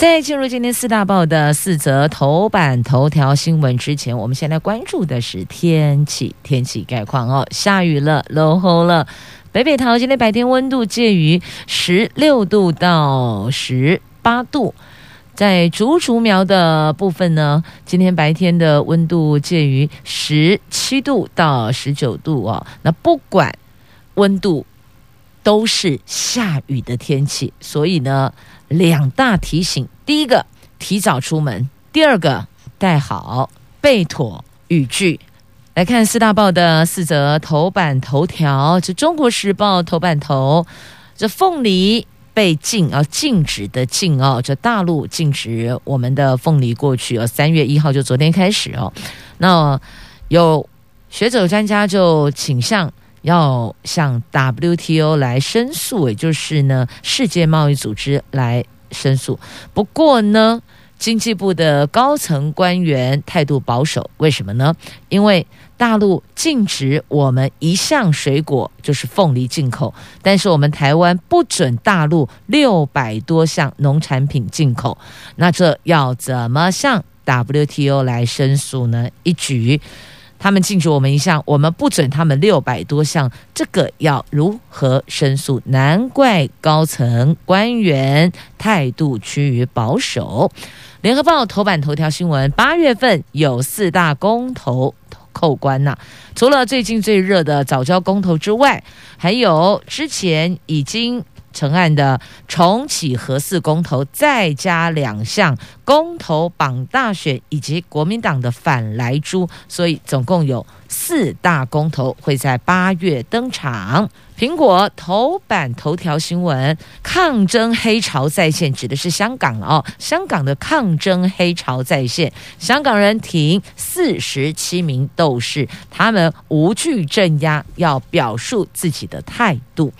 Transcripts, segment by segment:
在进入今天四大报的四则头版头条新闻之前，我们先来关注的是天气，天气概况哦，下雨了，落雨了。北北桃今天白天温度介于十六度到十八度，在竹竹苗的部分呢，今天白天的温度介于十七度到十九度哦。那不管温度，都是下雨的天气，所以呢。两大提醒：第一个，提早出门；第二个，带好备妥雨具。来看四大报的四则头版头条。这《中国时报》头版头，这凤梨被禁啊，禁止的禁哦。这大陆禁止我们的凤梨过去哦，三月一号就昨天开始哦。那有学者专家就倾向。要向 WTO 来申诉，也就是呢世界贸易组织来申诉。不过呢，经济部的高层官员态度保守，为什么呢？因为大陆禁止我们一项水果，就是凤梨进口，但是我们台湾不准大陆六百多项农产品进口。那这要怎么向 WTO 来申诉呢？一举。他们禁止我们一项，我们不准他们六百多项，这个要如何申诉？难怪高层官员态度趋于保守。联合报头版头条新闻：八月份有四大公投扣关呐、啊，除了最近最热的早教公投之外，还有之前已经。成案的重启核四公投，再加两项公投榜大选以及国民党的反莱猪，所以总共有四大公投会在八月登场。苹果头版头条新闻：抗争黑潮再现，指的是香港哦，香港的抗争黑潮再现，香港人挺四十七名斗士，他们无惧镇压，要表述自己的态度。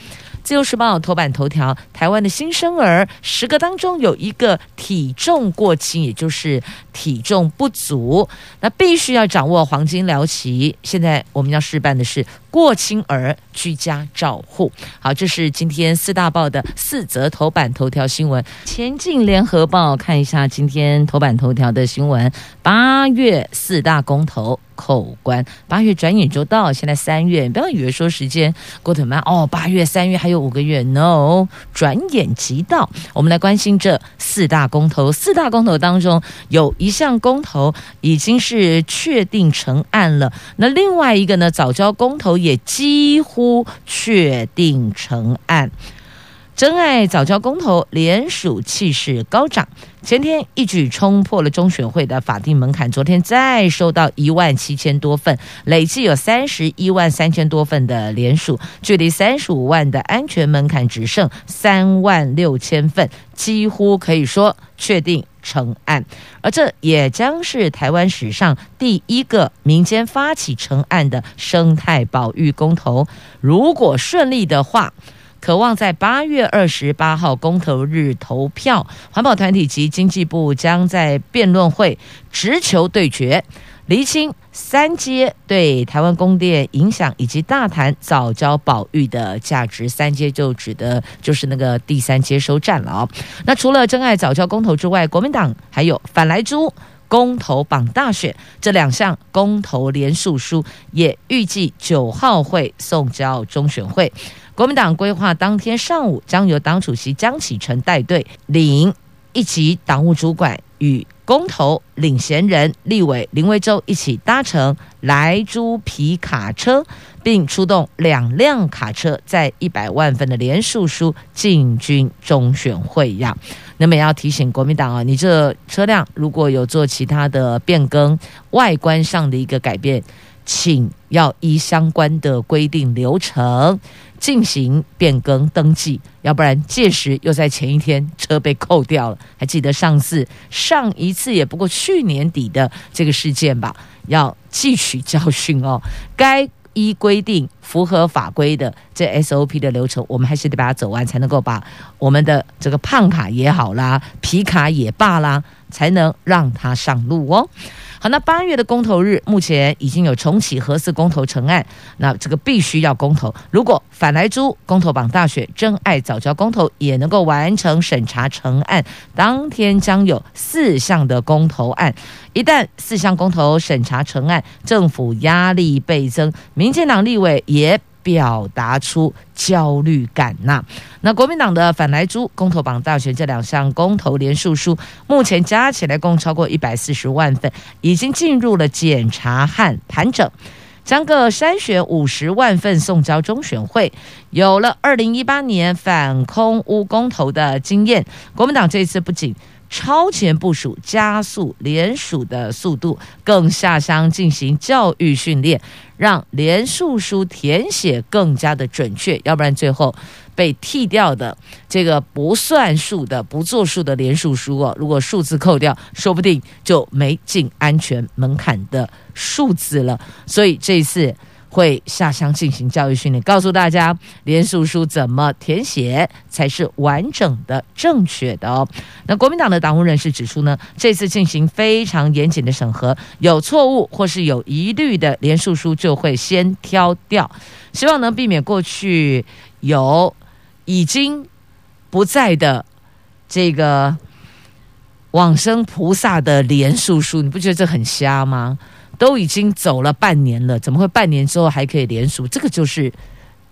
自由时报头版头条：台湾的新生儿十个当中有一个体重过轻，也就是体重不足，那必须要掌握黄金疗期。现在我们要示范的是过亲儿居家照护。好，这是今天四大报的四则头版头条新闻。前进联合报看一下今天头版头条的新闻：八月四大公投。扣关，八月转眼就到，现在三月，不要以为说时间过得慢哦，八月、三月还有五个月，no，转眼即到。我们来关心这四大公投，四大公投当中有一项公投已经是确定成案了，那另外一个呢，藻礁公投也几乎确定成案。真爱早教公投联署气势高涨，前天一举冲破了中选会的法定门槛，昨天再收到一万七千多份，累计有三十一万三千多份的联署，距离三十五万的安全门槛只剩三万六千份，几乎可以说确定成案，而这也将是台湾史上第一个民间发起成案的生态保育公投，如果顺利的话。可望在八月二十八号公投日投票，环保团体及经济部将在辩论会直球对决，厘清三阶对台湾供电影响以及大谈早交保育的价值。三阶就指的就是那个第三接收站了哦。那除了珍爱藻礁公投之外，国民党还有反莱猪公投榜大选这两项公投连署书，也预计九号会送交中选会。国民党规划当天上午将由党主席江启臣带队领一级党务主管与公投领衔人立委林维洲一起搭乘莱猪皮卡车，并出动两辆卡车，在一百万份的连署书进军中选会呀。那么也要提醒国民党啊，你这车辆如果有做其他的变更，外观上的一个改变。请要依相关的规定流程进行变更登记，要不然届时又在前一天车被扣掉了。还记得上次上一次也不过去年底的这个事件吧？要汲取教训哦，该依规定符合法规的这 SOP 的流程，我们还是得把它走完，才能够把我们的这个胖卡也好啦，皮卡也罢啦，才能让它上路哦。好，那八月的公投日，目前已经有重启核四公投成案，那这个必须要公投。如果反来猪公投榜大选、真爱早教公投也能够完成审查成案，当天将有四项的公投案。一旦四项公投审查成案，政府压力倍增，民进党立委也表达出焦虑感呐。那国民党的反来猪公投榜大选这两项公投连数书，目前加起来共超过一百四十万份，已经进入了检查和盘整，将各筛选五十万份送交中选会。有了二零一八年反空污公投的经验，国民党这次不仅超前部署，加速连署的速度，更下乡进行教育训练，让连署书填写更加的准确。要不然最后被剔掉的这个不算数的、不作数的连署书哦，如果数字扣掉，说不定就没进安全门槛的数字了。所以这一次。会下乡进行教育训练，告诉大家连署书怎么填写才是完整的、正确的哦。那国民党的党务人士指出呢，这次进行非常严谨的审核，有错误或是有疑虑的连署书就会先挑掉，希望能避免过去有已经不在的这个往生菩萨的连署书。你不觉得这很瞎吗？都已经走了半年了，怎么会半年之后还可以连署？这个就是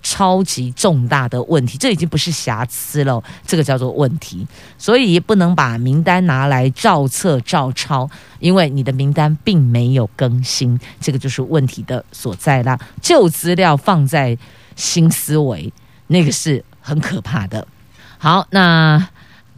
超级重大的问题，这已经不是瑕疵了，这个叫做问题。所以不能把名单拿来照册照抄，因为你的名单并没有更新，这个就是问题的所在啦。旧资料放在新思维，那个是很可怕的。好，那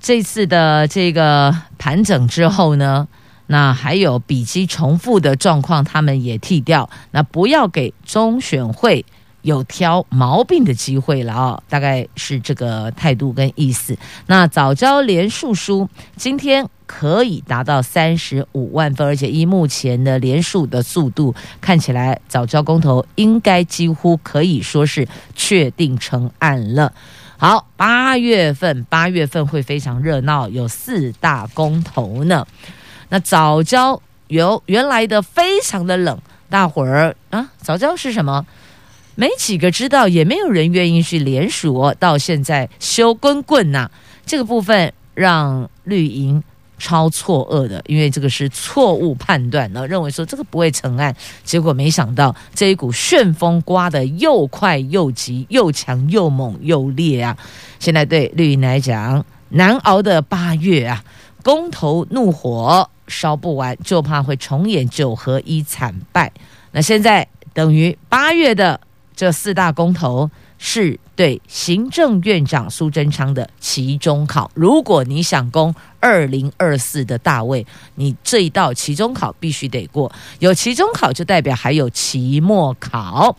这次的这个盘整之后呢？那还有笔迹重复的状况，他们也剔掉。那不要给中选会有挑毛病的机会了哦，大概是这个态度跟意思。那藻礁连数书今天可以达到三十五万份，而且依目前的连数的速度，看起来藻礁公投应该几乎可以说是确定成案了。好，八月份八月份会非常热闹，有四大公投呢。那早教由原来的非常的冷，大伙儿啊，早教是什么？没几个知道，也没有人愿意去连署。到现在修滚滚呐，这个部分让绿营超错愕的，因为这个是错误判断，然后认为说这个不会成案，结果没想到这一股旋风刮得又快又急，又强又猛又烈啊！现在对绿营来讲，难熬的八月啊，公投怒火。烧不完，就怕会重演九合一惨败。那现在等于八月的这四大公投是对行政院长苏贞昌的期中考。如果你想攻二零二四的大位，你这一道期中考必须得过。有期中考就代表还有期末考。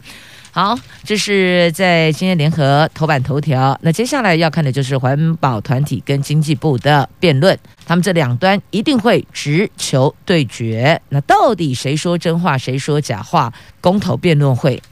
好，这是在今天联合头版头条。那接下来要看的就是环保团体跟经济部的辩论，他们这两端一定会直球对决。那到底谁说真话，谁说假话？公投辩论会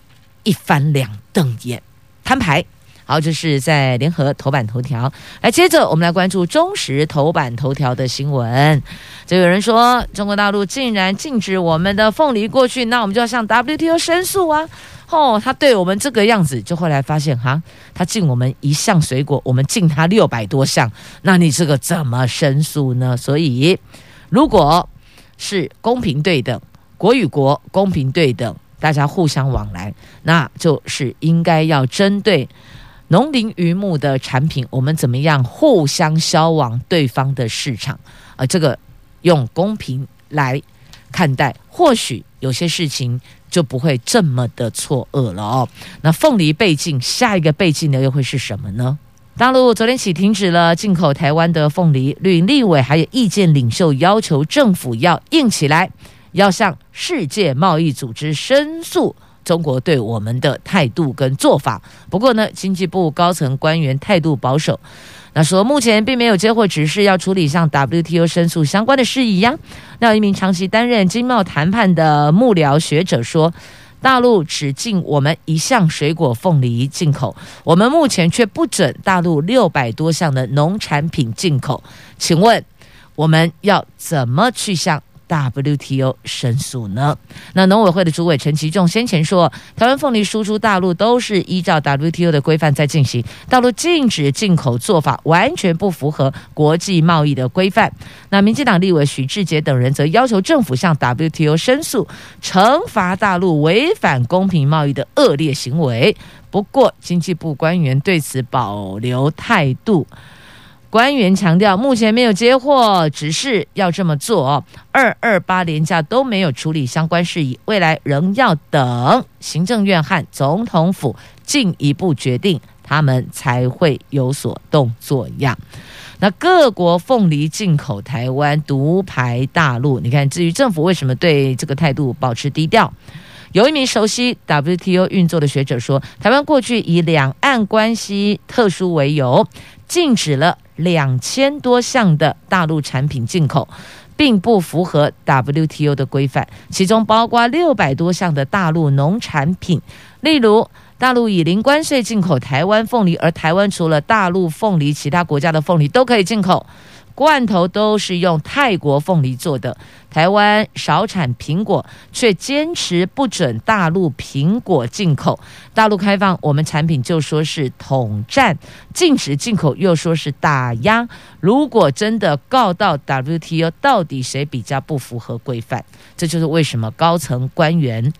一翻两瞪眼，摊牌。好，这是在联合头版头条。来，接着我们来关注中时头版头条的新闻。就有人说，中国大陆竟然禁止我们的凤梨过去，那我们就要向 WTO 申诉啊！哦，他对我们这个样子，就后来发现哈，他禁我们一项水果，我们禁他六百多项，那你这个怎么申诉呢？所以，如果是公平对等，国与国公平对等，大家互相往来，那就是应该要针对农林渔牧的产品，我们怎么样互相销往对方的市场？啊，这个用公平来看待，或许有些事情。就不会这么的错愕了哦。那凤梨被禁，下一个被禁的又会是什么呢？大陆昨天起停止了进口台湾的凤梨，绿营立委还有意见领袖要求政府要硬起来，要向世界贸易组织申诉中国对我们的态度跟做法。不过呢，经济部高层官员态度保守，那说目前并没有接获指示要处理向 WTO 申诉相关的事宜呀。那有一名长期担任经贸谈判的幕僚学者说，大陆只进我们一项水果凤梨进口，我们目前却不准大陆六百多项的农产品进口。请问我们要怎么去向 WTO 申诉呢？那农委会的主委陈其仲先前说，台湾凤梨输出大陆都是依照 WTO 的规范在进行，大陆禁止进口做法完全不符合国际贸易的规范。那民进党立委许志杰等人则要求政府向 WTO 申诉，惩罚大陆违反公平贸易的恶劣行为。不过，经济部官员对此保留态度。官员强调，目前没有接获，只是要这么做。二二八连假都没有处理相关事宜，未来仍要等行政院和总统府进一步决定，他们才会有所动作样。那各国凤梨进口台湾，独排大陆。你看，至于政府为什么对这个态度保持低调？有一名熟悉 WTO 运作的学者说，台湾过去以两岸关系特殊为由，禁止了。两千多项的大陆产品进口，并不符合 WTO 的规范，其中包括六百多项的大陆农产品，例如大陆以零关税进口台湾凤梨，而台湾除了大陆凤梨，其他国家的凤梨都可以进口。罐头都是用泰国凤梨做的，台湾少产苹果，却坚持不准大陆苹果进口。大陆开放我们产品就说是统战，禁止进口又说是打压。如果真的告到 WTO，到底谁比较不符合规范？这就是为什么高层官员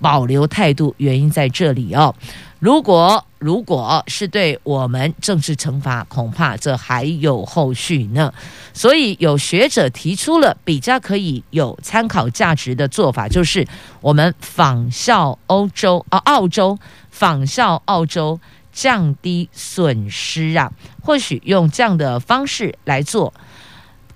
保留态度，原因在这里哦。如果如果是对我们政治惩罚，恐怕这还有后续呢。所以有学者提出了比较可以有参考价值的做法，就是我们仿效欧洲啊，澳洲仿效澳洲降低损失啊，或许用这样的方式来做。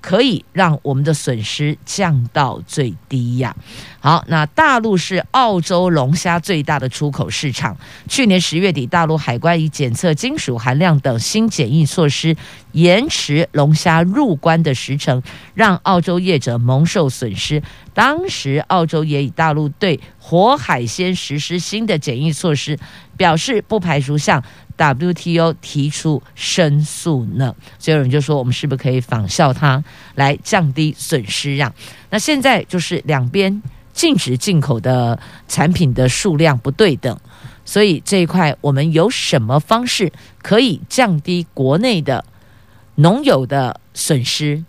可以让我们的损失降到最低呀。好，那大陆是澳洲龙虾最大的出口市场。去年十月底，大陆海关以检测金属含量等新检疫措施，延迟龙虾入关的时程，让澳洲业者蒙受损失。当时，澳洲也以大陆对活海鲜实施新的检疫措施，表示不排除向 WTO 提出申诉呢。所以有人就说，我们是不是可以仿效它来降低损失让？那现在就是两边。禁止进口的产品的数量不对等，所以这一块我们有什么方式可以降低国内的农友的损失，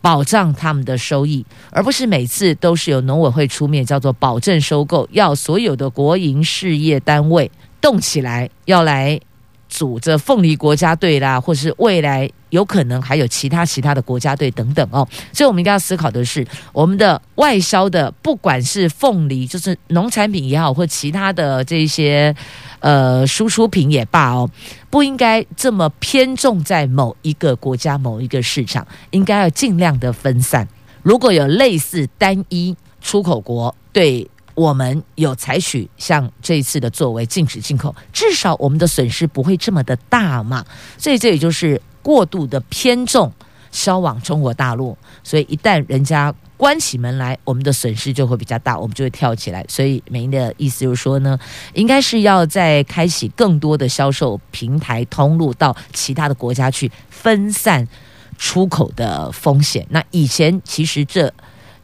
保障他们的收益，而不是每次都是由农委会出面，叫做保证收购，要所有的国营事业单位动起来，要来组这凤梨国家队啦，或是未来。有可能还有其他其他的国家队等等哦，所以我们应该要思考的是，我们的外销的，不管是凤梨，就是农产品也好，或其他的这些呃输出品也罢哦，不应该这么偏重在某一个国家、某一个市场，应该要尽量的分散。如果有类似单一出口国对我们有采取像这一次的作为，禁止进口，至少我们的损失不会这么的大嘛。所以这也就是。过度的偏重销往中国大陆，所以一旦人家关起门来，我们的损失就会比较大，我们就会跳起来。所以美英的意思就是说呢，应该是要再开启更多的销售平台通路到其他的国家去，分散出口的风险。那以前其实这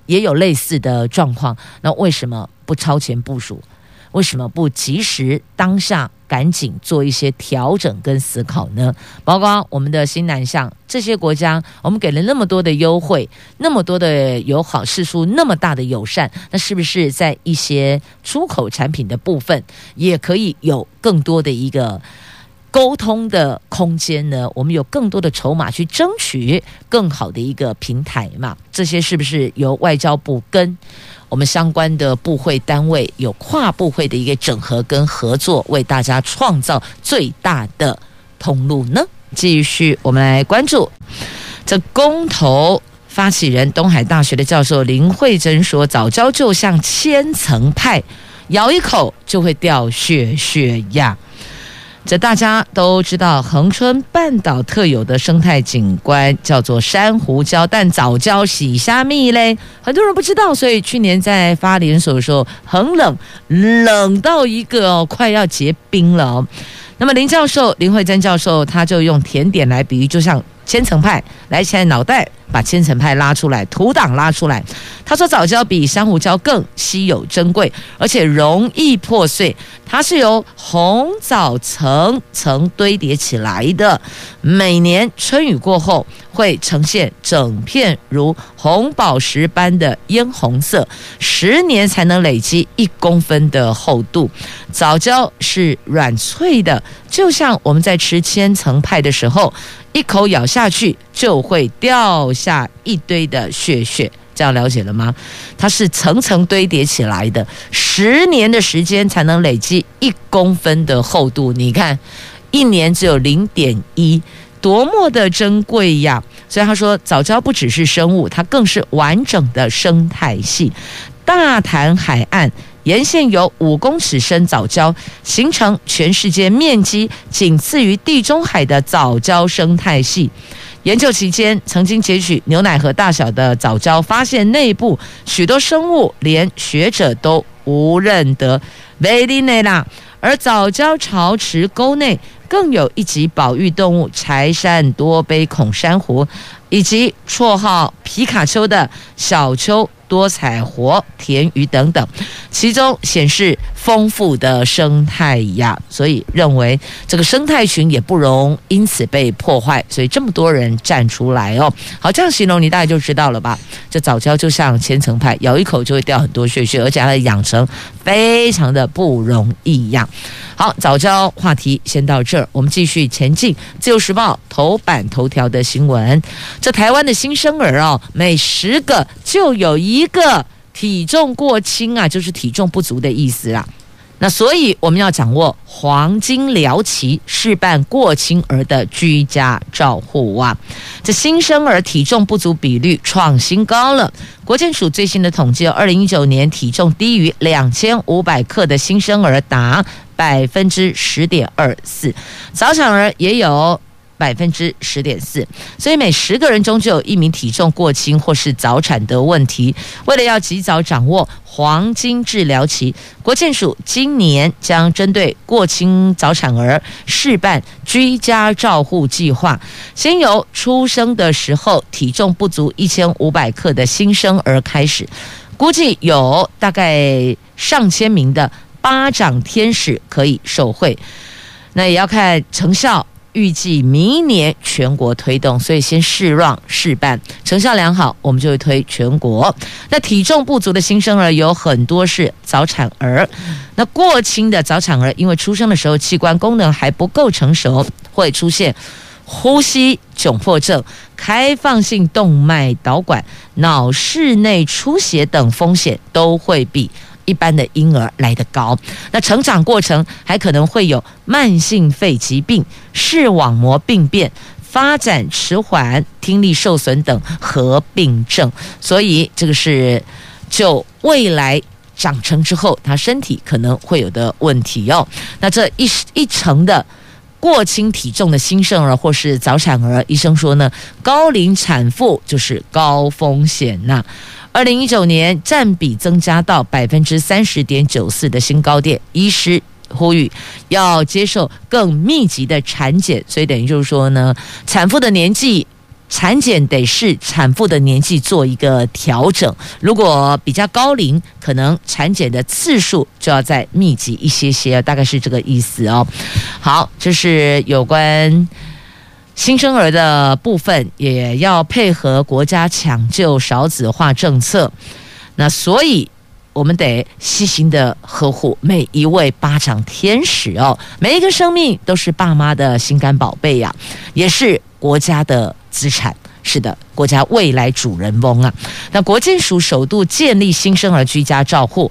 也有类似的状况，那为什么不超前部署？为什么不及时当下赶紧做一些调整跟思考呢？包括我们的新南向这些国家，我们给了那么多的优惠，那么多的友好，释出那么大的友善，那是不是在一些出口产品的部分，也可以有更多的一个沟通的空间呢？我们有更多的筹码去争取更好的一个平台嘛？这些是不是由外交部跟？我们相关的部会单位有跨部会的一个整合跟合作，为大家创造最大的通路呢。继续，我们来关注这公投发起人东海大学的教授林慧珍说：“早教就像千层派，咬一口就会掉屑屑呀。”这大家都知道，恒春半岛特有的生态景观叫做珊瑚礁，但藻礁洗虾蜜嘞，很多人不知道，所以去年在发连手的时候很冷，冷到一个，快要结冰了。那么林教授林慧珍教授他就用甜点来比喻，就像。千层派，来，现在脑袋把千层派拉出来，图档拉出来。他说，藻胶比珊瑚礁更稀有珍贵，而且容易破碎。它是由红藻层层堆叠起来的，每年春雨过后会呈现整片如红宝石般的嫣红色，十年才能累积一公分的厚度。藻礁是软脆的，就像我们在吃千层派的时候。一口咬下去就会掉下一堆的屑屑，这样了解了吗？它是层层堆叠起来的，十年的时间才能累积一公分的厚度。你看，一年只有零点一，多么的珍贵呀！所以他说，藻礁不只是生物，它更是完整的生态系。大潭海岸。沿线有五公尺深藻礁，形成全世界面积仅次于地中海的藻礁生态系。研究期间，曾经截取牛奶盒大小的藻礁，发现内部许多生物连学者都无认得。维利内拉，而藻礁潮池沟内更有一级保育动物——柴山多杯孔珊瑚，以及绰号“皮卡丘”的小丘。多彩活田鱼等等，其中显示丰富的生态呀，所以认为这个生态群也不容因此被破坏，所以这么多人站出来哦。好，这样形容你大概就知道了吧？这早教就像千层派，咬一口就会掉很多屑屑，而且它的养成非常的不容易呀。好，早教话题先到这儿，我们继续前进。自由时报头版头条的新闻：这台湾的新生儿哦，每十个就有一一个体重过轻啊，就是体重不足的意思啊。那所以我们要掌握黄金疗期，试办过轻儿的居家照护啊。这新生儿体重不足比率创新高了。国健署最新的统计，二零一九年体重低于两千五百克的新生儿达百分之十点二四，早产儿也有。百分之十点四，所以每十个人中就有一名体重过轻或是早产的问题。为了要及早掌握黄金治疗期，国健署今年将针对过轻早产儿试办居家照护计划，先由出生的时候体重不足一千五百克的新生儿开始，估计有大概上千名的巴掌天使可以受惠，那也要看成效。预计明年全国推动，所以先试让试办，成效良好，我们就会推全国。那体重不足的新生儿有很多是早产儿，那过轻的早产儿，因为出生的时候器官功能还不够成熟，会出现呼吸窘迫症、开放性动脉导管、脑室内出血等风险都会比。一般的婴儿来得高，那成长过程还可能会有慢性肺疾病、视网膜病变、发展迟缓、听力受损等合并症，所以这个是就未来长成之后他身体可能会有的问题哦。那这一一层的过轻体重的新生儿或是早产儿，医生说呢，高龄产妇就是高风险呐、啊。二零一九年占比增加到百分之三十点九四的新高点，医师呼吁要接受更密集的产检，所以等于就是说呢，产妇的年纪产检得是产妇的年纪做一个调整，如果比较高龄，可能产检的次数就要再密集一些些，大概是这个意思哦。好，这是有关。新生儿的部分也要配合国家抢救少子化政策，那所以我们得细心的呵护每一位巴掌天使哦，每一个生命都是爸妈的心肝宝贝呀，也是国家的资产。是的，国家未来主人翁啊。那国金署首度建立新生儿居家照护，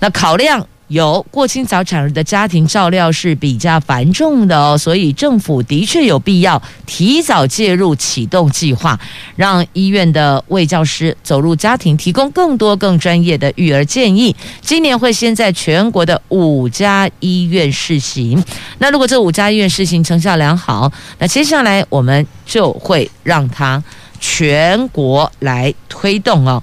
那考量有过轻早产儿的家庭照料是比较繁重的哦，所以政府的确有必要提早介入启动计划，让医院的卫教师走入家庭，提供更多更专业的育儿建议。今年会先在全国的五家医院试行。那如果这五家医院试行成效良好，那接下来我们就会让它全国来推动哦。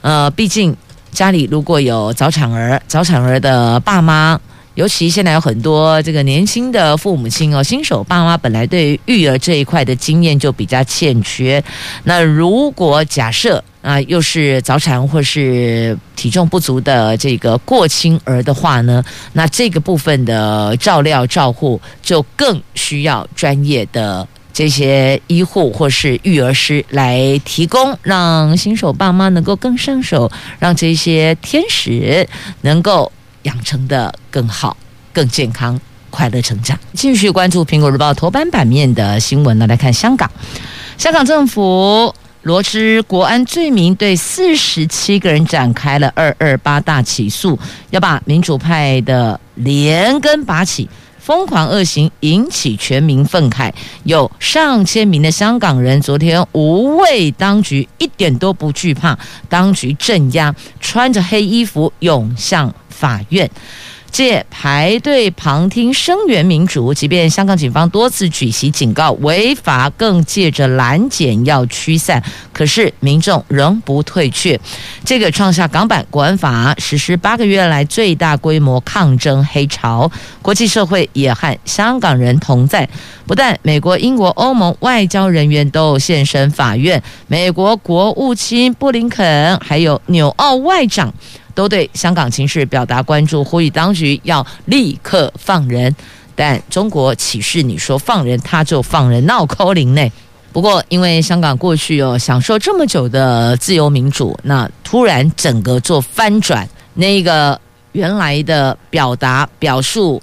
呃，毕竟。家里如果有早产儿，早产儿的爸妈，尤其现在有很多这个年轻的父母亲哦，新手爸妈本来对育儿这一块的经验就比较欠缺。那如果假设啊、又是早产或是体重不足的这个过轻儿的话呢，那这个部分的照料照护就更需要专业的。这些医护或是育儿师来提供，让新手爸妈能够更上手，让这些天使能够养成的更好、更健康、快乐成长。继续关注《苹果日报》头版版面的新闻呢，来看香港，香港政府罗织国安罪名，对四十七个人展开了二二八大起诉，要把民主派的连根拔起。疯狂恶行引起全民愤慨，有上千名的香港人昨天无畏当局，一点都不惧怕当局镇压，穿着黑衣服涌向法院。借排队旁听声援民主，即便香港警方多次举旗警告违法，更借着拦检要驱散，可是民众仍不退却。这个创下港版国安法实施八个月来最大规模抗争黑潮，国际社会也和香港人同在。不但美国、英国、欧盟外交人员都现身法院，美国国务卿布林肯还有纽澳外长。都对香港情势表达关注，呼吁当局要立刻放人。但中国岂是你说放人他就放人，闹扣零呢？不过，因为香港过去哦享受这么久的自由民主，那突然整个做翻转，那个原来的表达表述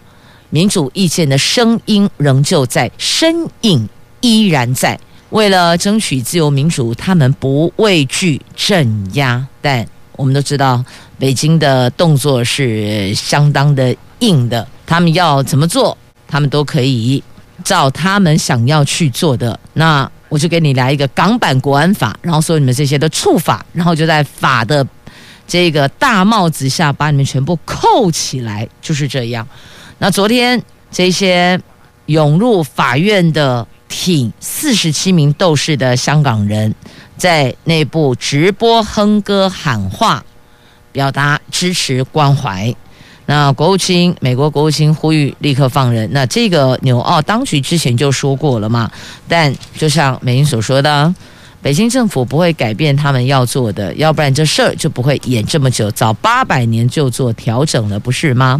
民主意见的声音仍旧在，身影依然在。为了争取自由民主，他们不畏惧镇压，但我们都知道。北京的动作是相当的硬的，他们要怎么做，他们都可以照他们想要去做的。那我就给你来一个港版国安法，然后说你们这些的触法，然后就在法的这个大帽子下把你们全部扣起来，就是这样。那昨天这些涌入法院的挺四十七名斗士的香港人，在内部直播哼歌喊话。表达支持关怀，那国务卿美国国务卿呼吁立刻放人。那这个纽澳当局之前就说过了嘛，但就像美英所说的，北京政府不会改变他们要做的，要不然这事儿就不会演这么久，早八百年就做调整了，不是吗？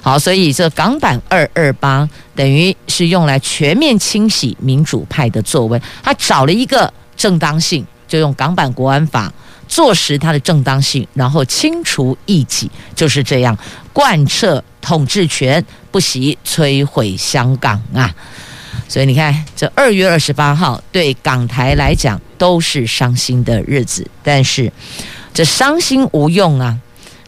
好，所以这港版二二八等于是用来全面清洗民主派的作为，他找了一个正当性，就用港版国安法。坐实它的正当性，然后清除异己，就是这样贯彻统治权，不惜摧毁香港啊！所以你看，这二月二十八号对港台来讲都是伤心的日子，但是这伤心无用啊！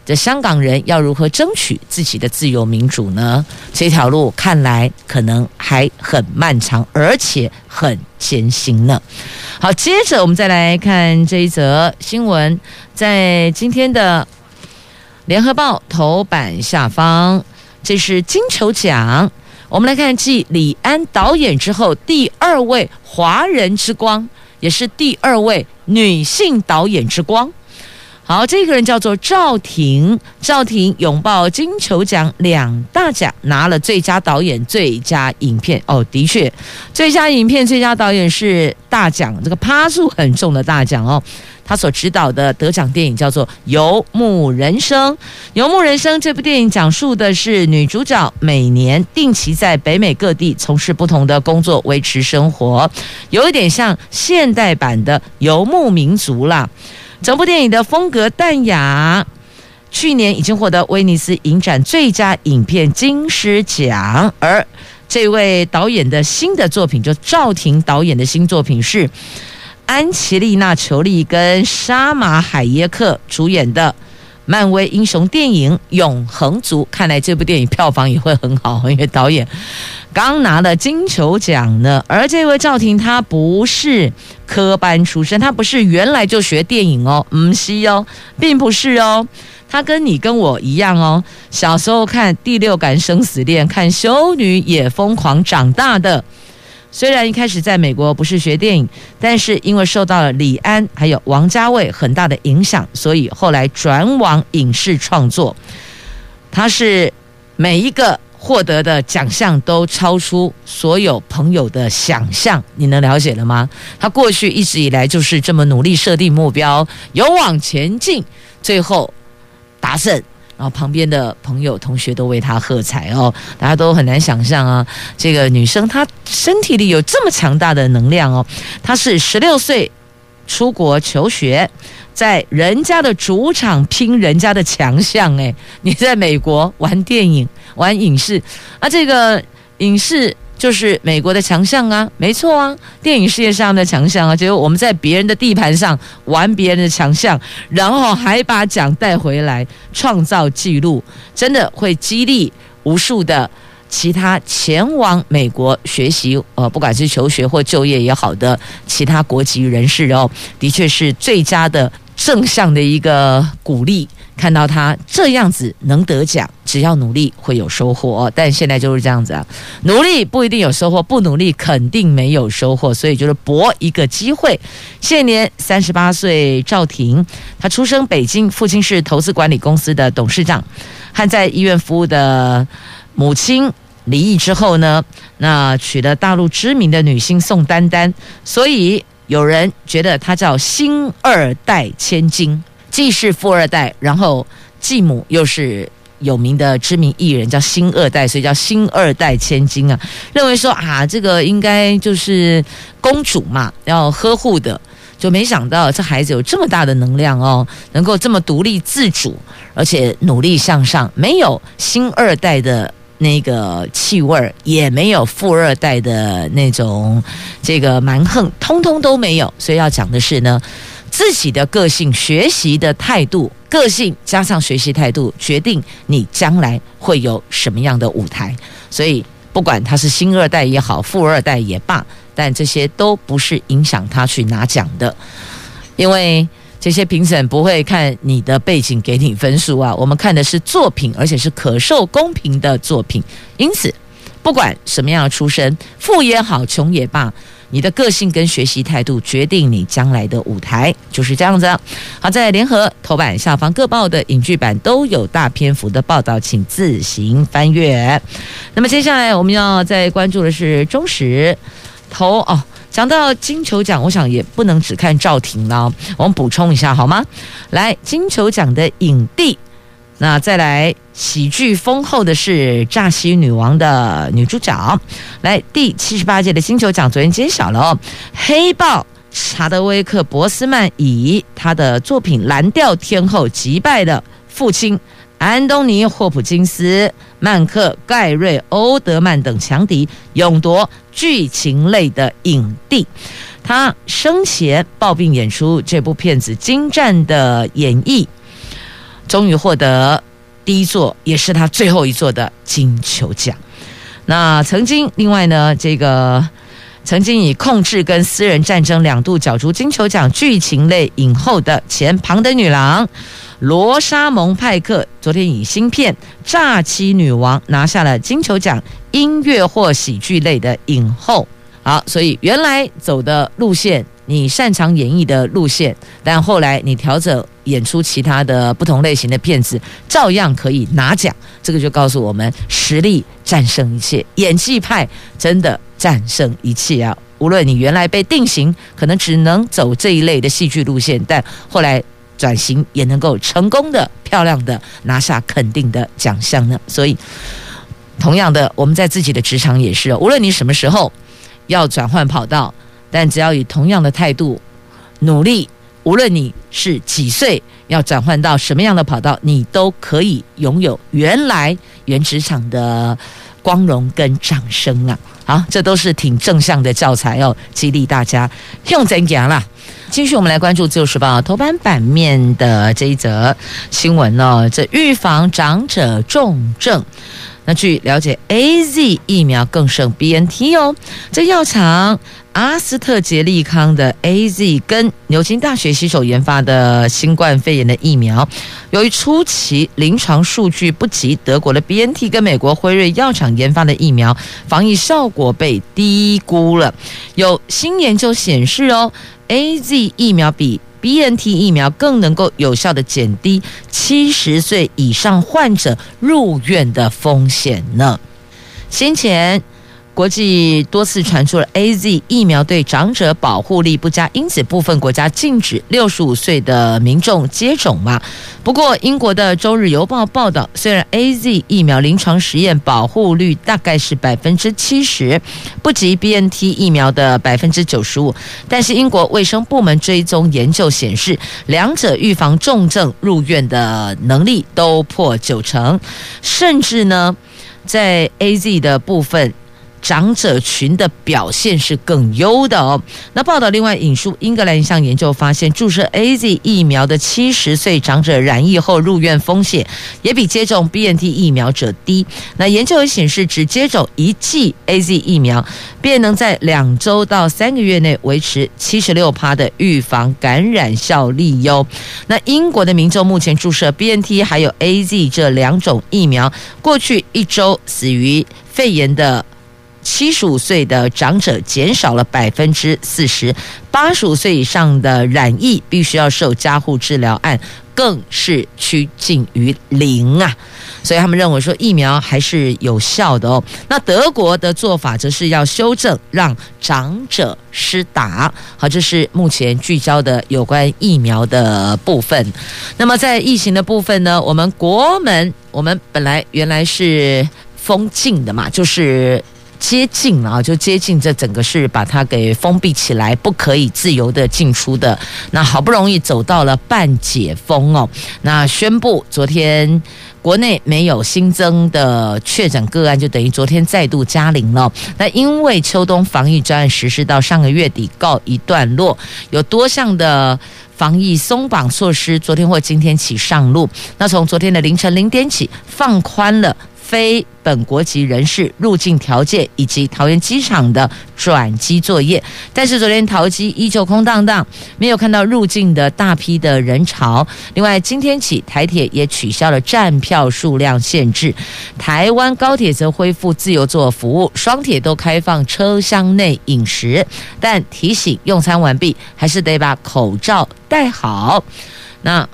这香港人要如何争取自己的自由民主呢？这条路看来可能还很漫长，而且很艰辛呢。好，接着我们再来看这一则新闻，在今天的联合报头版下方，这是金球奖。我们来看继李安导演之后第二位华人之光，也是第二位女性导演之光。好，这个人叫做赵婷，赵婷拥抱金球奖两大奖，拿了最佳导演、最佳影片。哦，的确，最佳影片、最佳导演是大奖，这个趴数很重的大奖哦。他所指导的得奖电影叫做《游牧人生》，《游牧人生》这部电影讲述的是女主角每年定期在北美各地从事不同的工作维持生活，有一点像现代版的《游牧民族》啦。整部电影的风格淡雅，去年已经获得威尼斯影展最佳影片金狮奖。而这位导演的新的作品，就赵婷导演的新作品是安琪丽娜·裘丽跟沙马·海耶克主演的《漫威英雄电影《永恒族》，看来这部电影票房也会很好，因为导演刚拿了金球奖呢。而这位赵婷，她不是科班出身，她不是原来就学电影哦，唔系哦，并不是哦，她跟你跟我一样哦，小时候看《第六感生死恋》，看《修女也疯狂》长大的。虽然一开始在美国不是学电影，但是因为受到了李安还有王家卫很大的影响，所以后来转往影视创作。他是每一个获得的奖项都超出所有朋友的想象，你能了解了吗？他过去一直以来就是这么努力设定目标，勇往前进，最后达胜。然后旁边的朋友、同学都为她喝彩哦，大家都很难想象啊，这个女生她身体里有这么强大的能量哦。她是十六岁出国求学，在人家的主场拼人家的强项哎，你在美国玩电影、玩影视，啊，这个影视。就是美国的强项啊，没错啊，电影事业上的强项啊，结果我们在别人的地盘上玩别人的强项，然后还把奖带回来，创造纪录，真的会激励无数的其他前往美国学习，呃，不管是求学或就业也好的其他国籍人士哦，的确是最佳的正向的一个鼓励。看到他这样子能得奖，只要努力会有收获。但现在就是这样子啊，努力不一定有收获，不努力肯定没有收获。所以就是搏一个机会。现年三十八岁，赵婷，她出生北京，父亲是投资管理公司的董事长，和在医院服务的母亲离异之后呢，那娶了大陆知名的女星宋丹丹，所以有人觉得她叫星二代千金。既是富二代，然后继母又是有名的知名艺人，叫星二代，所以叫星二代千金啊。认为说啊，这个应该就是公主嘛，要呵护的，就没想到这孩子有这么大的能量哦，能够这么独立自主，而且努力向上，没有星二代的那个气味，也没有富二代的那种这个蛮横，通通都没有。所以要讲的是呢。自己的个性、学习的态度、个性加上学习态度，决定你将来会有什么样的舞台。所以，不管他是星二代也好，富二代也罢，但这些都不是影响他去拿奖的，因为这些评审不会看你的背景给你分数啊。我们看的是作品，而且是可受公平的作品。因此，不管什么样的出身，富也好，穷也罢。你的个性跟学习态度决定你将来的舞台，就是这样子。好，在联合头版下方各报的影剧版都有大篇幅的报道，请自行翻阅。那么接下来我们要再关注的是中时头哦，讲到金球奖，我想也不能只看赵婷了，我们补充一下好吗？来，金球奖的影帝。那再来，喜剧丰厚的是《诈西女王》的女主角。来，第七十八届的金球奖昨天揭晓了哦，黑豹查德威克·博斯曼以他的作品《蓝调天后》击败了父亲安东尼·霍普金斯、曼克·盖瑞·欧德曼等强敌，勇夺剧情类的影帝。他生前抱病演出这部片子精湛的演绎。终于获得第一座，也是他最后一座的金球奖。那曾经，另外呢，这个曾经以控制跟私人战争两度角逐金球奖剧情类影后的前庞德女郎罗莎蒙派克，昨天以新片《诈欺女王》拿下了金球奖音乐或喜剧类的影后。好，所以原来走的路线，你擅长演绎的路线，但后来你调整演出其他的不同类型的片子，照样可以拿奖。这个就告诉我们，实力战胜一切，演技派真的战胜一切啊！无论你原来被定型，可能只能走这一类的戏剧路线，但后来转型也能够成功的、漂亮的拿下肯定的奖项呢。所以，同样的，我们在自己的职场也是，无论你什么时候。要转换跑道，但只要以同样的态度努力，无论你是几岁，要转换到什么样的跑道，你都可以拥有原来原职场的光荣跟掌声啊！好，这都是挺正向的教材哦，激励大家用怎样啦。继续，我们来关注《自由时报》头版版面的这一则新闻哦，这预防长者重症。那据了解，AZ 疫苗更胜 BNT 哦。这药厂阿斯特捷利康的 AZ 跟牛津大学携手研发的新冠肺炎的疫苗，由于初期临床数据不及德国的 BNT 跟美国辉瑞药厂研发的疫苗，防疫效果被低估了。有新研究显示哦，AZ 疫苗比 BNT 疫苗更能够有效的减低七十岁以上患者入院的风险呢。先前。国际多次传出了 AZ 疫苗对长者保护力不佳，因此部分国家禁止六十五岁的民众接种嘛。不过，英国的《周日邮报》报道，虽然 AZ 疫苗临床实验保护率大概是百分之七十，不及 BNT 疫苗的百分之九十五，但是英国卫生部门追踪研究显示，两者预防重症入院的能力都破九成，甚至呢，在 AZ 的部分。长者群的表现是更优的哦。那报道另外引述英格兰一项研究发现，注射 AZ 疫苗的七十岁长者染疫后入院风险也比接种 BNT 疫苗者低。那研究也显示，只接种一剂 AZ 疫苗，便能在两周到三个月内维持七十六趴的预防感染效力哟。那英国的民众目前注射 BNT 还有 AZ 这两种疫苗，过去一周死于肺炎的。七十五岁的长者减少了百分之四十，八十五岁以上的染疫必须要受加护治疗案更是趋近于零啊！所以他们认为说疫苗还是有效的哦。那德国的做法则是要修正，让长者施打。好，这是目前聚焦的有关疫苗的部分。那么在疫情的部分呢，我们国门我们本来原来是封禁的嘛，就是。接近啊，就接近这整个是把它给封闭起来，不可以自由的进出的。那好不容易走到了半解封哦，那宣布昨天国内没有新增的确诊个案，就等于昨天再度加零了。那因为秋冬防疫专案实施到上个月底告一段落，有多项的防疫松绑措施，昨天或今天起上路。那从昨天的凌晨零点起，放宽了。非本国籍人士入境条件以及桃园机场的转机作业，但是昨天桃机依旧空荡荡，没有看到入境的大批的人潮。另外，今天起台铁也取消了站票数量限制，台湾高铁则恢复自由座服务，双铁都开放车厢内饮食，但提醒用餐完毕还是得把口罩戴好。那。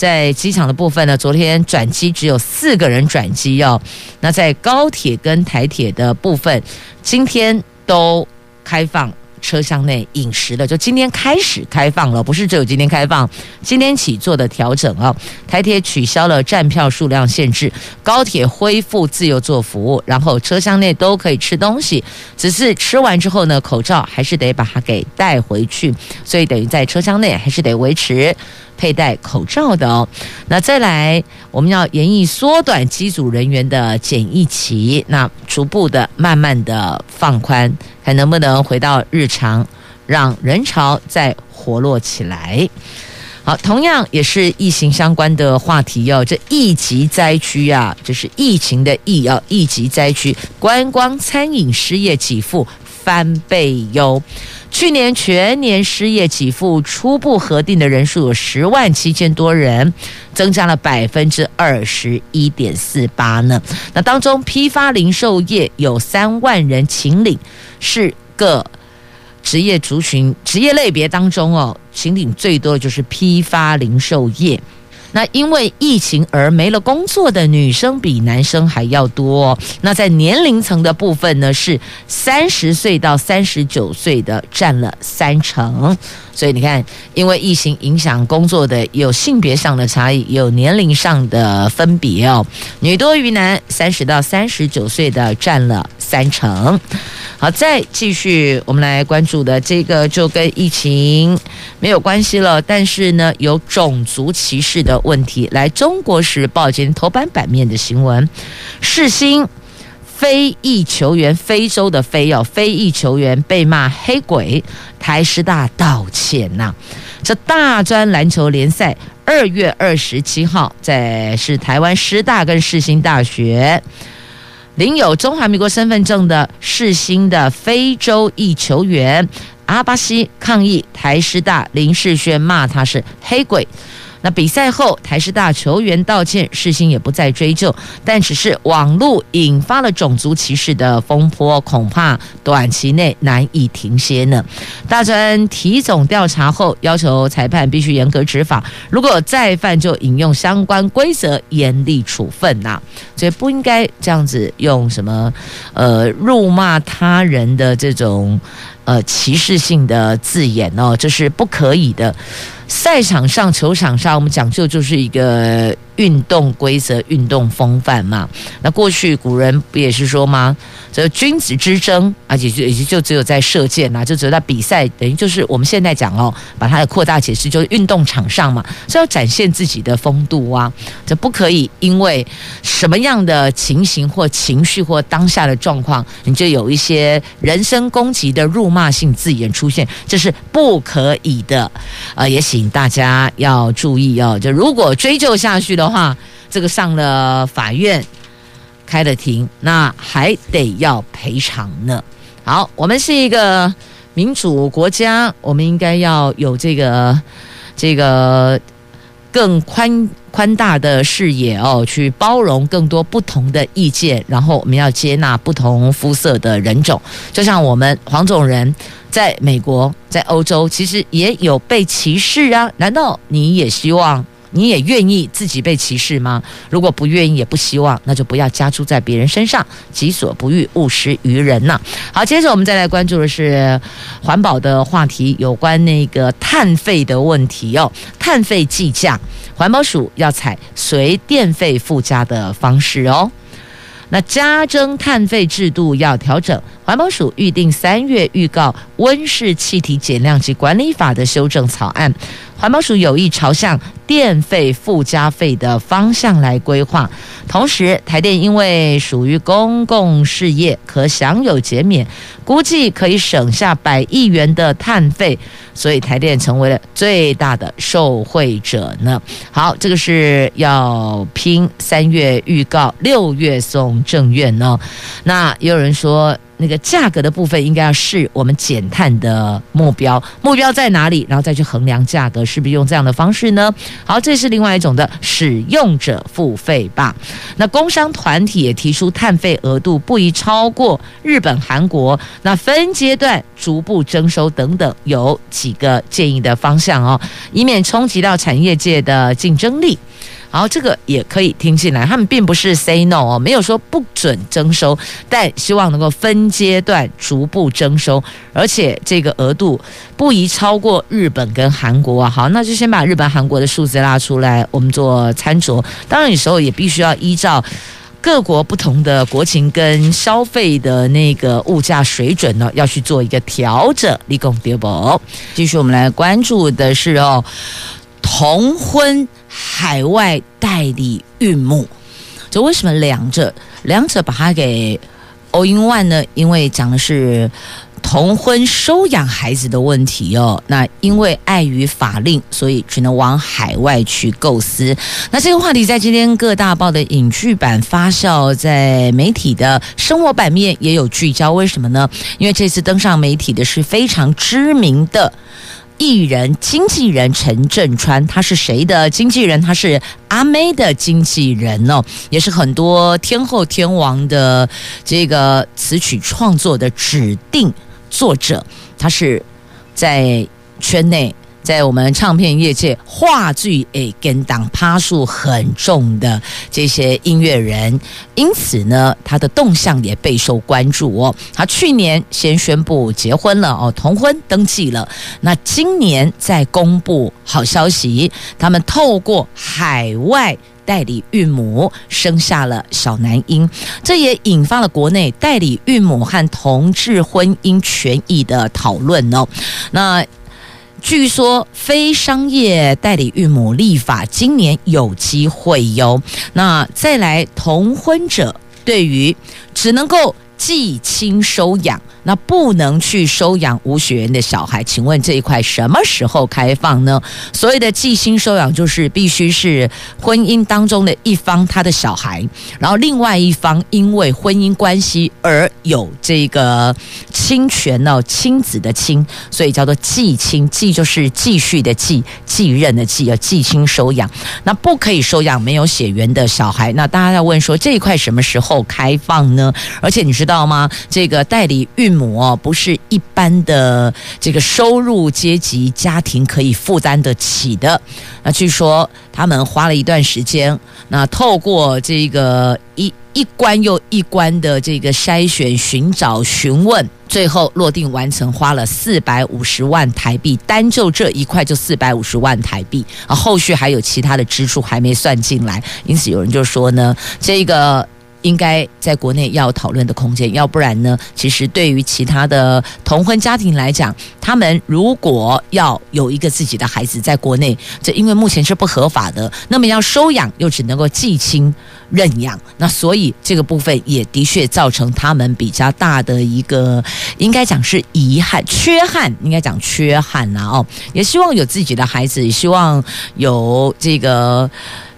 在机场的部分呢，昨天转机只有四个人转机哦。那在高铁跟台铁的部分，今天都开放车厢内饮食了，就今天开始开放了，不是只有今天开放，今天起做的调整啊。台铁取消了站票数量限制，高铁恢复自由座服务，然后车厢内都可以吃东西，只是吃完之后呢，口罩还是得把它给带回去，所以等于在车厢内还是得维持。佩戴口罩的哦，那再来，我们要严议缩短机组人员的检疫期，那逐步的、慢慢的放宽，看能不能回到日常，让人潮再活络起来。好，同样也是疫情相关的话题哦，这疫级灾区啊，就是疫情的疫啊，疫级灾区，观光餐饮失业给付翻倍哟。去年全年失业给付初步核定的人数有十万七千多人，增加了百分之二十一点四八呢。那当中批发零售业有三万人请领，是个职业族群、职业类别当中哦，请领最多的就是批发零售业。那因为疫情而没了工作的女生比男生还要多。那在年龄层的部分呢，是三十岁到三十九岁的占了三成。所以你看，因为疫情影响工作的有性别上的差异，有年龄上的分别哦。女多于男，三十到三十九岁的占了三成。好，再继续，我们来关注的这个就跟疫情没有关系了，但是呢，有种族歧视的问题。来，《中国时报》今天头版版面的新闻，世新非裔球员，非洲的非哦，非裔球员被骂黑鬼，台师大道歉呐、这大专篮球联赛二月二十七号在是台湾师大跟世新大学领有中华民国身份证的世新的非洲裔球员阿巴西抗议台师大林世轩骂他是黑鬼。那比赛后，台师大球员道歉，世新也不再追究，但只是网络引发了种族歧视的风波，恐怕短期内难以停歇呢。大专体总调查后，要求裁判必须严格执法，如果再犯，就引用相关规则严厉处分呐、所以不应该这样子用什么呃辱骂他人的这种呃歧视性的字眼哦，这是不可以的。赛场上、球场上，我们讲究就是一个运动规则、运动风范嘛。那过去古人不也是说吗？这君子之争，而且就也就只有在射箭呐，就只有在比赛，等于就是我们现在讲哦，把它的扩大解释，就是运动场上嘛，是要展现自己的风度啊。这不可以因为什么样的情形或情绪或当下的状况，你就有一些人身攻击的辱骂性字眼出现，这是不可以的。呃，也请大家要注意哦。就如果追究下去的话，这个上了法院。开了庭，那还得要赔偿呢。好，我们是一个民主国家，我们应该要有这个这个更宽宽大的视野哦，去包容更多不同的意见，然后我们要接纳不同肤色的人种。就像我们黄种人在美国、在欧洲，其实也有被歧视啊。难道你也希望？你也愿意自己被歧视吗？如果不愿意，也不希望，那就不要加诸在别人身上，己所不欲，勿施于人呐。好，接着我们再来关注的是环保的话题，有关那个碳费的问题哦。碳费计价，环保署要采随电费附加的方式哦。那加征碳费制度要调整，环保署预定三月预告温室气体减量及管理法的修正草案。环保署有意朝向电费附加费的方向来规划，同时台电因为属于公共事业，可享有减免，估计可以省下百亿元的碳费，所以台电成为了最大的受惠者呢。好，这个是要拼三月预告，六月送正院呢。那也有人说。那个价格的部分应该要是我们减碳的目标，目标在哪里，然后再去衡量价格，是不是用这样的方式呢？好，这是另外一种的使用者付费吧。那工商团体也提出碳费额度不宜超过日本、韩国，那分阶段逐步征收等等，有几个建议的方向哦，以免冲击到产业界的竞争力。好，这个也可以听进来，他们并不是 say no 哦，没有说不准征收，但希望能够分阶段逐步征收，而且这个额度不宜超过日本跟韩国啊。好，那就先把日本、韩国的数字拉出来，我们做参酌。当然，有时候也必须要依照各国不同的国情跟消费的那个物价水准呢，要去做一个调整。立功点不？继续，我们来关注的是哦。同婚海外代理孕母，这为什么两者两者把它给 all in one 呢？因为讲的是同婚收养孩子的问题哦。那因为碍于法令，所以只能往海外去构思。那这个话题在今天各大报的影剧版发酵，在媒体的生活版面也有聚焦。为什么呢？因为这次登上媒体的是非常知名的。艺人经纪人陈振川，他是谁的经纪人？他是阿妹的经纪人哦，也是很多天后天王的这个词曲创作的指定作者。他是在圈内。在我们唱片业界，话剧诶跟当趴数很重的这些音乐人，因此呢，他的动向也备受关注哦。他去年先宣布结婚了哦，同婚登记了。那今年再公布好消息，他们透过海外代理孕母生下了小男婴，这也引发了国内代理孕母和同志婚姻权益的讨论哦。那。据说非商业代理孕母立法今年有机会哟。那再来同婚者。对于只能够继亲收养。那不能去收养无血缘的小孩，请问这一块什么时候开放呢？所谓的继亲收养，就是必须是婚姻当中的一方他的小孩，然后另外一方因为婚姻关系而有这个亲权呢，亲子的亲，所以叫做继亲。继就是继续的继，继任的继，要继亲收养。那不可以收养没有血缘的小孩。那大家要问说这一块什么时候开放呢？而且你知道知道吗？这个代理孕。母哦，不是一般的这个收入阶级家庭可以负担得起的。那据说他们花了一段时间，那透过这个一一关又一关的这个筛选、寻找、询问，最后落定完成，花了四百五十万台币。单就这一块就四百五十万台币啊，后续还有其他的支出还没算进来。因此有人就说呢，这个。应该在国内要讨论的空间，要不然呢？其实对于其他的同婚家庭来讲，他们如果要有一个自己的孩子在国内，这因为目前是不合法的，那么要收养又只能够继亲认养，那所以这个部分也的确造成他们比较大的一个，应该讲是遗憾、缺憾，应该讲缺憾呐哦，也希望有自己的孩子，希望有这个。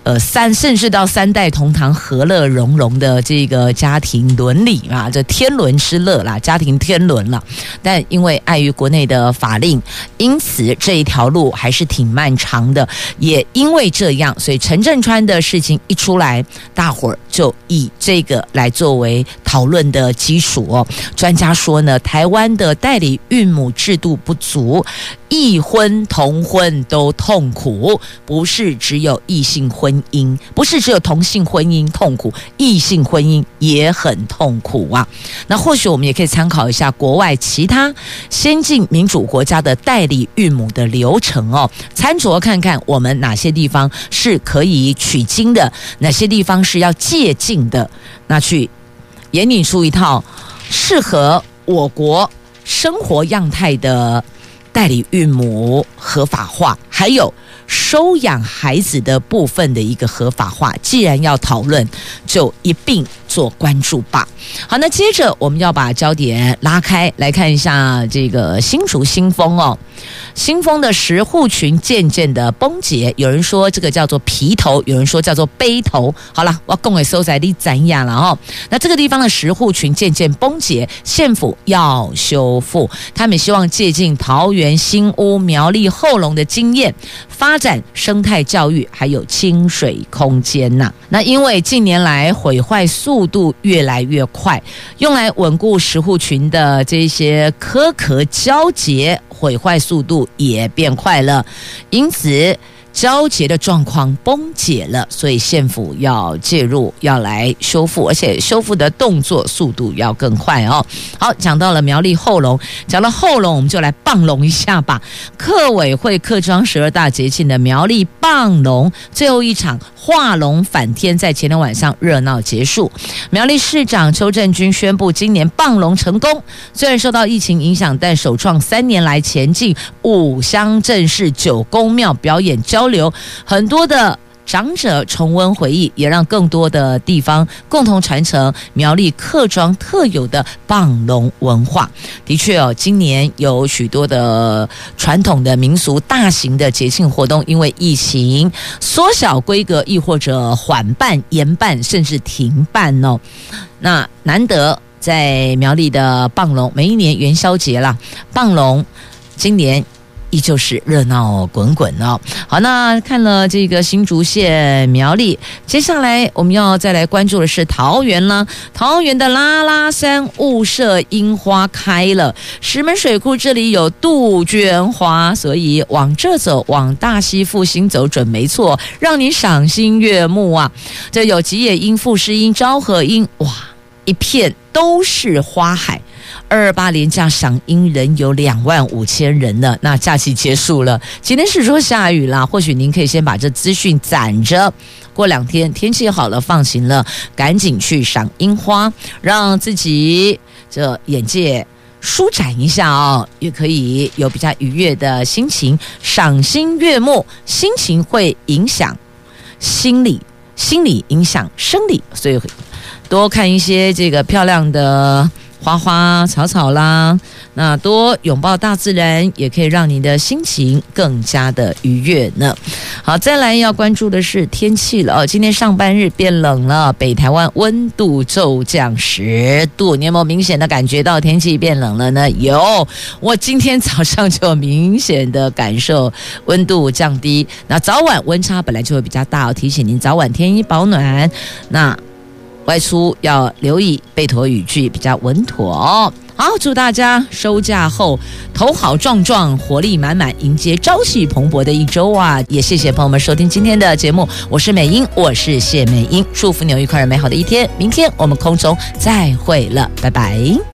呃，三甚至到三代同堂、和乐融融的这个家庭伦理啊，这天伦之乐啦，家庭天伦了。但因为碍于国内的法令，因此这一条路还是挺漫长的。也因为这样，所以陈振川的事情一出来，大伙儿就以这个来作为讨论的基础。专家说呢，台湾的代理孕母制度不足。异婚同婚都痛苦，不是只有异性婚姻，不是只有同性婚姻痛苦，异性婚姻也很痛苦啊。那或许我们也可以参考一下国外其他先进民主国家的代理孕母的流程哦，参酌看看我们哪些地方是可以取经的，哪些地方是要借鉴的，那去研拟出一套适合我国生活样态的。代理孕母合法化，还有收养孩子的部分的一个合法化。既然要讨论，就一并做关注吧。好，那接着我们要把焦点拉开来看一下这个新竹新丰哦。新丰的石户群渐渐的崩解，有人说这个叫做皮头，有人说叫做背头。好了，我供给收在你怎样了哦？那这个地方的石户群渐渐崩解，县府要修复，他们希望借鉴桃园新屋、苗栗后龙的经验，发展生态教育，还有清水空间呐。那因为近年来毁坏速度越来越快，用来稳固石户群的这些壳壳交结。毁坏速度也变快了，因此交接的状况崩解了，所以县府要介入，要来修复，而且修复的动作速度要更快哦。好，讲到了苗栗后龙，讲到后龙，我们就来棒龙一下吧。客委会客庄十二大节庆的苗栗棒龙最后一场。画龙返天，在前天晚上热闹结束。苗栗市长邱振军宣布，今年棒龙成功。虽然受到疫情影响，但首创三年来前进五乡镇市九宫庙表演交交流，很多的。长者重温回忆，也让更多的地方共同传承苗栗客庄特有的棒龙文化。的确哦，今年有许多的传统的民俗大型的节庆活动，因为疫情缩小规格，亦或者缓办、延办，甚至停办哦。那难得在苗栗的棒龙，每一年元宵节啦，棒龙今年。依旧是热闹滚滚哦。好，那看了这个新竹县苗栗，接下来我们要再来关注的是桃园了。桃园的拉拉山雾社樱花开了，石门水库这里有杜鹃花，所以往这走，往大溪复兴走准没错，让你赏心悦目啊！这有吉野樱、富士樱、昭和樱，哇，一片都是花海。二二八连假赏樱人有两万五千人呢。那假期结束了，今天是说下雨啦，或许您可以先把这资讯攒着，过两天天气好了，放晴了，赶紧去赏樱花，让自己这眼界舒展一下哦，也可以有比较愉悦的心情，赏心悦目，心情会影响心理，心理影响生理，所以。多看一些这个漂亮的。花花草草啦，那多拥抱大自然，也可以让你的心情更加的愉悦呢。好，再来要关注的是天气了哦。今天上半日变冷了，北台湾温度骤降十度。你有没有明显的感觉到天气变冷了呢？有，我今天早上就明显的感受温度降低。那早晚温差本来就会比较大，我提醒您早晚添衣保暖。那。外出要留意背妥雨具比较稳妥哦。好，祝大家收假后头好壮壮，活力满满，迎接朝气蓬勃的一周啊！也谢谢朋友们收听今天的节目，我是美英，我是谢美英，祝福你有愉快而美好的一天。明天我们空中再会了，拜拜。